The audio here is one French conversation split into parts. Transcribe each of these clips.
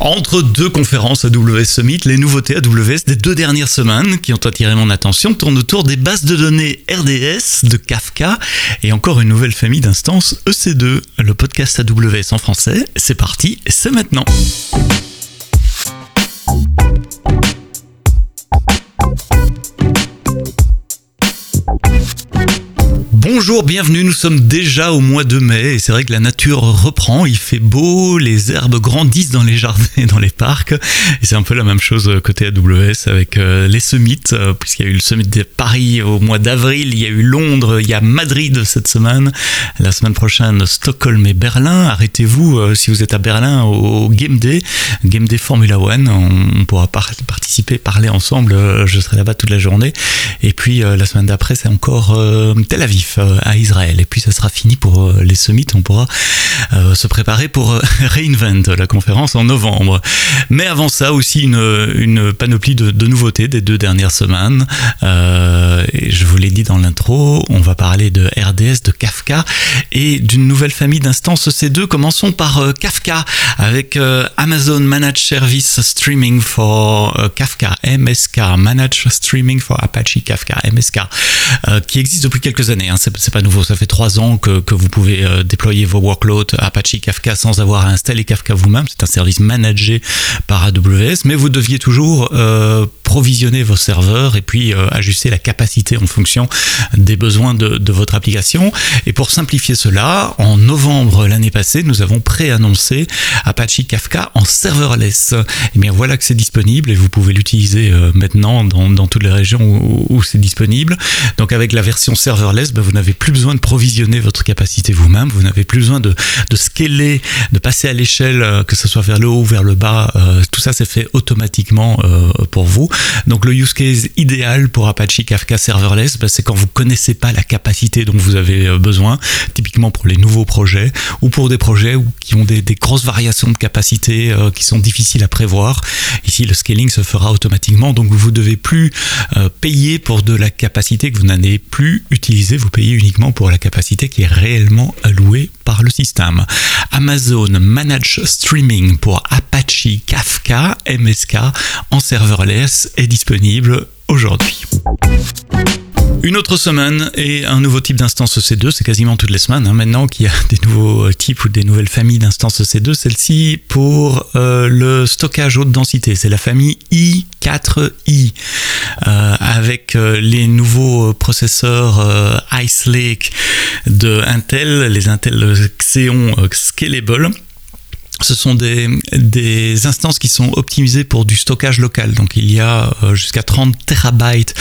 Entre deux conférences AWS Summit, les nouveautés AWS des deux dernières semaines qui ont attiré mon attention tournent autour des bases de données RDS, de Kafka et encore une nouvelle famille d'instances EC2. Le podcast AWS en français, c'est parti, c'est maintenant. Bonjour, bienvenue, nous sommes déjà au mois de mai et c'est vrai que la nature reprend, il fait beau, les herbes grandissent dans les jardins et dans les parcs. Et c'est un peu la même chose côté AWS avec euh, les summits, euh, puisqu'il y a eu le summit de Paris au mois d'avril, il y a eu Londres, il y a Madrid cette semaine, la semaine prochaine Stockholm et Berlin, arrêtez-vous euh, si vous êtes à Berlin au Game Day, Game Day Formula One, on pourra participer, parler ensemble, je serai là-bas toute la journée. Et puis la semaine d'après c'est encore Tel Aviv à Israël. Et puis ça sera fini pour euh, les summits, on pourra euh, se préparer pour Reinvent, la conférence en novembre. Mais avant ça aussi une, panoplie de, nouveautés des deux dernières semaines. je vous l'ai dit dans l'intro, on va parler de RDS, de Kafka et d'une nouvelle famille d'instances C2. Commençons par Kafka avec Amazon Managed Service Streaming for Kafka, MSK, Managed Streaming for Apache Kafka, MSK, qui existe depuis quelques années. Hein pas nouveau, ça fait trois ans que, que vous pouvez euh, déployer vos workloads Apache Kafka sans avoir à installer Kafka vous-même. C'est un service managé par AWS, mais vous deviez toujours euh, provisionner vos serveurs et puis euh, ajuster la capacité en fonction des besoins de, de, votre application. Et pour simplifier cela, en novembre l'année passée, nous avons préannoncé Apache Kafka en serverless. Et eh bien voilà que c'est disponible et vous pouvez l'utiliser maintenant dans, dans, toutes les régions où, où c'est disponible. Donc avec la version serverless, ben, vous n'avez plus besoin de provisionner votre capacité vous-même, vous n'avez plus besoin de, scaler, de passer à l'échelle, euh, que ce soit vers le haut ou vers le bas, euh, tout ça c'est fait automatiquement euh, pour vous. Donc le use case idéal pour Apache Kafka Serverless, bah, c'est quand vous connaissez pas la capacité dont vous avez besoin, typiquement pour les nouveaux projets ou pour des projets qui ont des, des grosses variations de capacité qui sont difficiles à prévoir. Ici le scaling se fera automatiquement, donc vous ne devez plus payer pour de la capacité que vous n'allez plus utiliser, vous payez uniquement pour la capacité qui est réellement allouée par le système. Amazon Manage Streaming pour Apache Kafka MSK en serverless est disponible aujourd'hui. Une autre semaine et un nouveau type d'instance EC2, c'est quasiment toutes les semaines hein, maintenant qu'il y a des nouveaux types ou des nouvelles familles d'instances EC2. Celle-ci pour euh, le stockage haute densité, c'est la famille i4i euh, avec euh, les nouveaux processeurs Ice Lake de Intel, les Intel Xeon Scalable ce sont des, des, instances qui sont optimisées pour du stockage local. Donc il y a jusqu'à 30 terabytes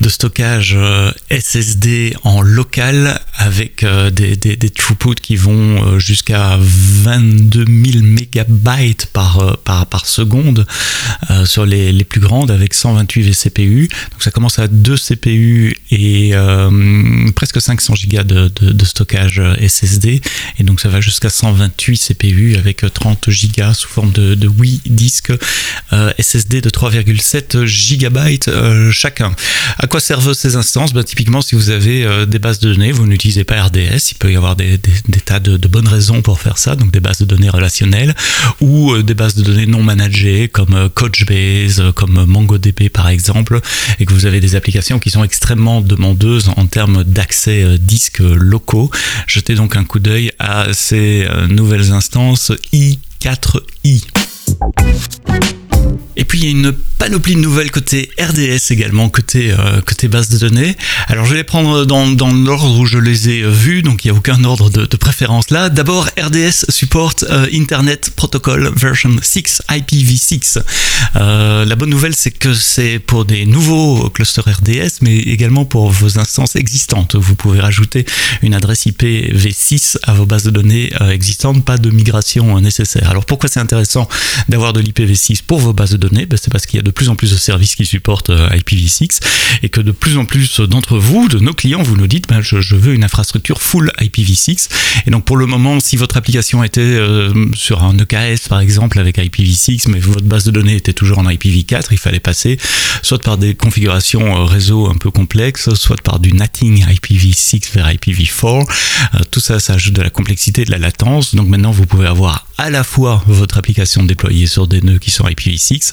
de stockage euh, SSD en local avec euh, des, des, des throughputs qui vont euh, jusqu'à 22 000 mégabytes par, par, par seconde sur les, les, plus grandes avec 128 vCPU. Donc ça commence à 2 CPU et presque 500 Go de, de, de, stockage SSD et donc ça va jusqu'à 128 CPU avec 30 Go sous forme de, de 8 disques SSD de 3,7 GB chacun. À quoi servent ces instances? Ben, Typiquement, si vous avez euh, des bases de données, vous n'utilisez pas RDS, il peut y avoir des, tas de, bonnes raisons pour faire ça, donc des bases de données relationnelles ou euh, des bases de données non managées comme euh, Couchbase, comme MongoDB par exemple, et que vous avez des applications qui sont extrêmement demandeuses en termes d'accès disques locaux. Jetez donc un coup d'œil à ces nouvelles instances i4i. Et puis il y a une panoplie de nouvelles côté RDS également, côté, euh, côté base de données. Alors je vais les prendre dans, dans l'ordre où je les ai vus, donc il n'y a aucun ordre de, de, préférence là. D'abord RDS supporte euh, Internet Protocol version 6, IPv6. Euh, la bonne nouvelle c'est que c'est pour des nouveaux clusters RDS, mais également pour vos instances existantes. Vous pouvez rajouter une adresse IPv6 à vos bases de données existantes, pas de migration nécessaire. Alors pourquoi c'est intéressant d'avoir de l'IPv6 pour vos bases de données ben, C'est parce qu'il y a de plus en plus de services qui supportent IPv6 et que de plus en plus d'entre vous, de nos clients, vous nous dites ben, je, veux une infrastructure full IPv6. Et donc pour le moment, si votre application était sur un EKS par exemple avec IPv6, mais votre base de données était toujours en IPv4, il fallait passer soit par des configurations réseau un peu complexes, soit par du NATing IPv6 vers IPv4. tout ça, ça ajoute de la complexité, de la latence. Donc maintenant, vous pouvez avoir à la fois votre application déployée sur des nœuds qui sont IPv6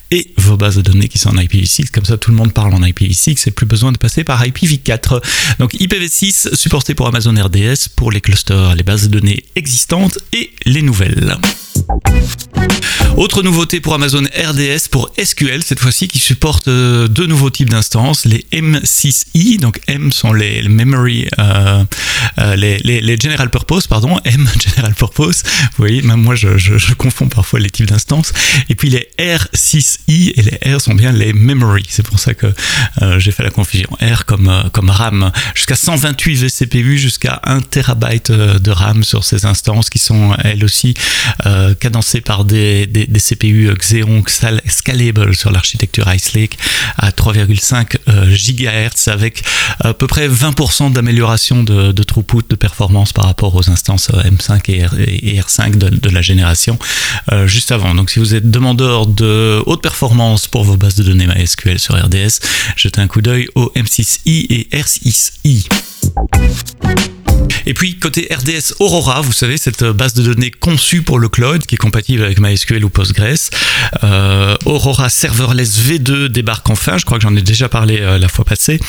et vos bases de données qui sont en IPv6. Comme ça, tout le monde parle en IPv6 et plus besoin de passer par IPv4. Donc IPv6 supporté pour Amazon RDS pour les clusters, les bases de données existantes et les nouvelles. Autre nouveauté pour Amazon RDS pour SQL, cette fois-ci qui supporte euh, deux nouveaux types d'instances, les M6i, donc M sont les, memory, euh, euh, les, general purpose, pardon, M general purpose, vous voyez, moi je, confonds parfois les types d'instances, et puis les R6i, et les R sont bien les memory, c'est pour ça que j'ai fait la confusion, R comme, comme RAM, jusqu'à 128 vCPU, jusqu'à 1 terabyte de RAM sur ces instances qui sont elles aussi cadencées par des, des CPU Xeon Scalable sur l'architecture Ice Lake à 3,5 euh, GHz avec à peu près 20% d'amélioration de, throughput, de performance par rapport aux instances euh, M5 et, R, 5 de, la génération euh, juste avant. Donc si vous êtes demandeur de haute pour vos bases de données MySQL sur RDS, jetez un coup d'œil au M6i et R6i. Et puis côté RDS Aurora, vous savez, cette base de données conçue pour le cloud qui est compatible avec MySQL ou Postgres. Euh, Aurora Serverless V2 débarque enfin, je crois que j'en ai déjà parlé euh, la fois passée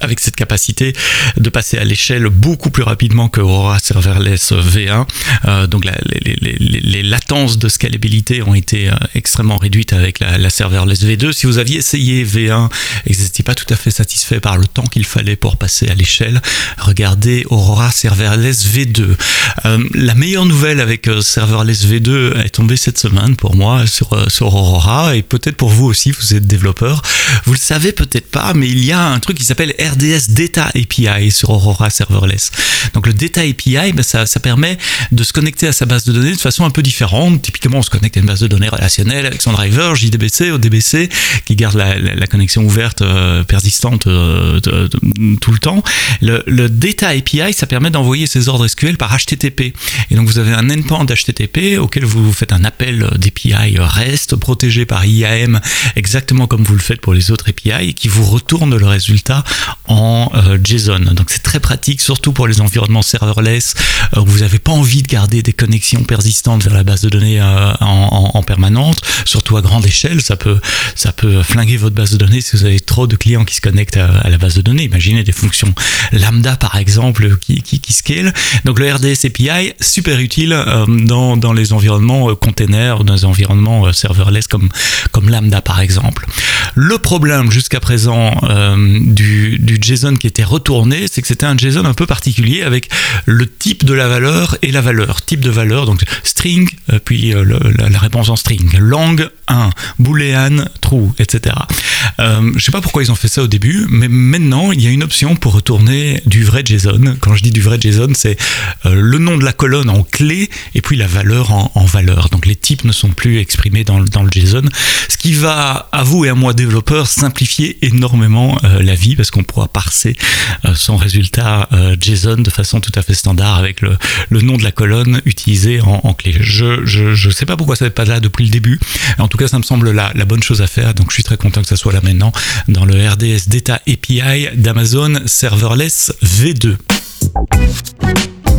avec cette capacité de passer à l'échelle beaucoup plus rapidement que Aurora Serverless V1. Euh, donc les, latences de scalabilité ont été euh, extrêmement réduites avec la, Serverless V2. Si vous aviez essayé V1 et que vous n'étiez pas tout à fait satisfait par le temps qu'il fallait pour passer à l'échelle, regardez Aurora Serverless V2. Euh, la meilleure nouvelle avec Serverless V2 est tombée cette semaine pour moi sur, sur Aurora et peut-être pour vous aussi, vous êtes développeur. Vous le savez peut-être pas, mais il y a un truc qui s'appelle RDS Data API sur Aurora Serverless. Donc le Data API, ben, ça, permet de se connecter à sa base de données de façon un peu différente. Typiquement, on se connecte à une base de données relationnelle avec son driver JDBC, ODBC, qui garde la, connexion ouverte, euh, persistante euh, tout le temps. Le, le, Data API, ça permet d'envoyer ces ordres SQL par HTTP. Et donc vous avez un endpoint HTTP auquel vous faites un appel d'API REST protégé par IAM, exactement comme vous le faites pour les autres API, et qui vous retourne le résultat en euh, JSON. Donc c'est très pratique, surtout pour les environnements serverless euh, où vous n'avez pas envie de garder des connexions persistantes vers la base de données euh, en, en, permanente, surtout à grande échelle. Ça peut, ça peut flinguer votre base de données si vous avez trop de clients qui se connectent à, la base de données. Imaginez des fonctions lambda par exemple qui, qui, scale. Donc le RDS API, super utile dans, dans les environnements containers, dans les environnements serverless comme, comme lambda par exemple. Le problème jusqu'à présent du du, JSON qui était retourné, c'est que c'était un JSON un peu particulier avec le type de la valeur et la valeur. Type de valeur, donc string, euh, puis euh, la, réponse en string. Lang 1, boolean true, etc. Euh, je sais pas pourquoi ils ont fait ça au début, mais maintenant il y a une option pour retourner du vrai JSON. Quand je dis du vrai JSON, c'est le nom de la colonne en clé et puis la valeur en, valeur. Donc les types ne sont plus exprimés dans, dans, le JSON, ce qui va à vous et à moi développeurs simplifier énormément la vie parce qu'on pourra parser euh, son résultat euh, JSON de façon tout à fait standard avec le, nom de la colonne utilisé en, clé. Je ne sais pas pourquoi ça n'est pas là depuis le début. En tout cas, ça me semble la, la bonne chose à faire. Donc, je suis très content que ça soit là maintenant dans le RDS Data API d'Amazon Serverless V2.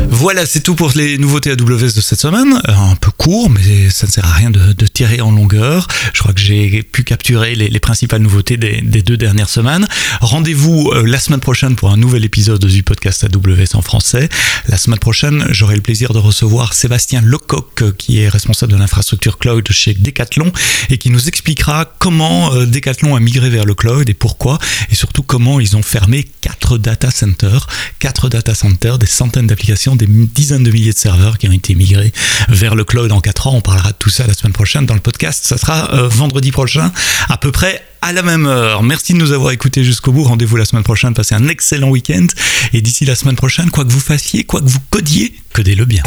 Voilà, c'est tout pour les nouveautés AWS de cette semaine. Euh, un peu court, mais ça ne sert à rien de, tirer en longueur. Je crois que j'ai pu capturer les, principales nouveautés des, deux dernières semaines. Rendez-vous euh, la semaine prochaine pour un nouvel épisode du podcast AWS en français. La semaine prochaine, j'aurai le plaisir de recevoir Sébastien Lecoq, euh, qui est responsable de l'infrastructure cloud chez Decathlon et qui nous expliquera comment Decathlon a migré vers le cloud et pourquoi, et surtout comment ils ont fermé quatre data centers, quatre data centers, des centaines d'applications des dizaines de milliers de serveurs qui ont été migrés vers le cloud en 4 ans. On parlera de tout ça la semaine prochaine dans le podcast. Ça sera euh, vendredi prochain, à peu près à la même heure. Merci de nous avoir écoutés jusqu'au bout. Rendez-vous la semaine prochaine. Passez un excellent week-end. Et d'ici la semaine prochaine, quoi que vous fassiez, quoi que vous codiez, codez-le bien.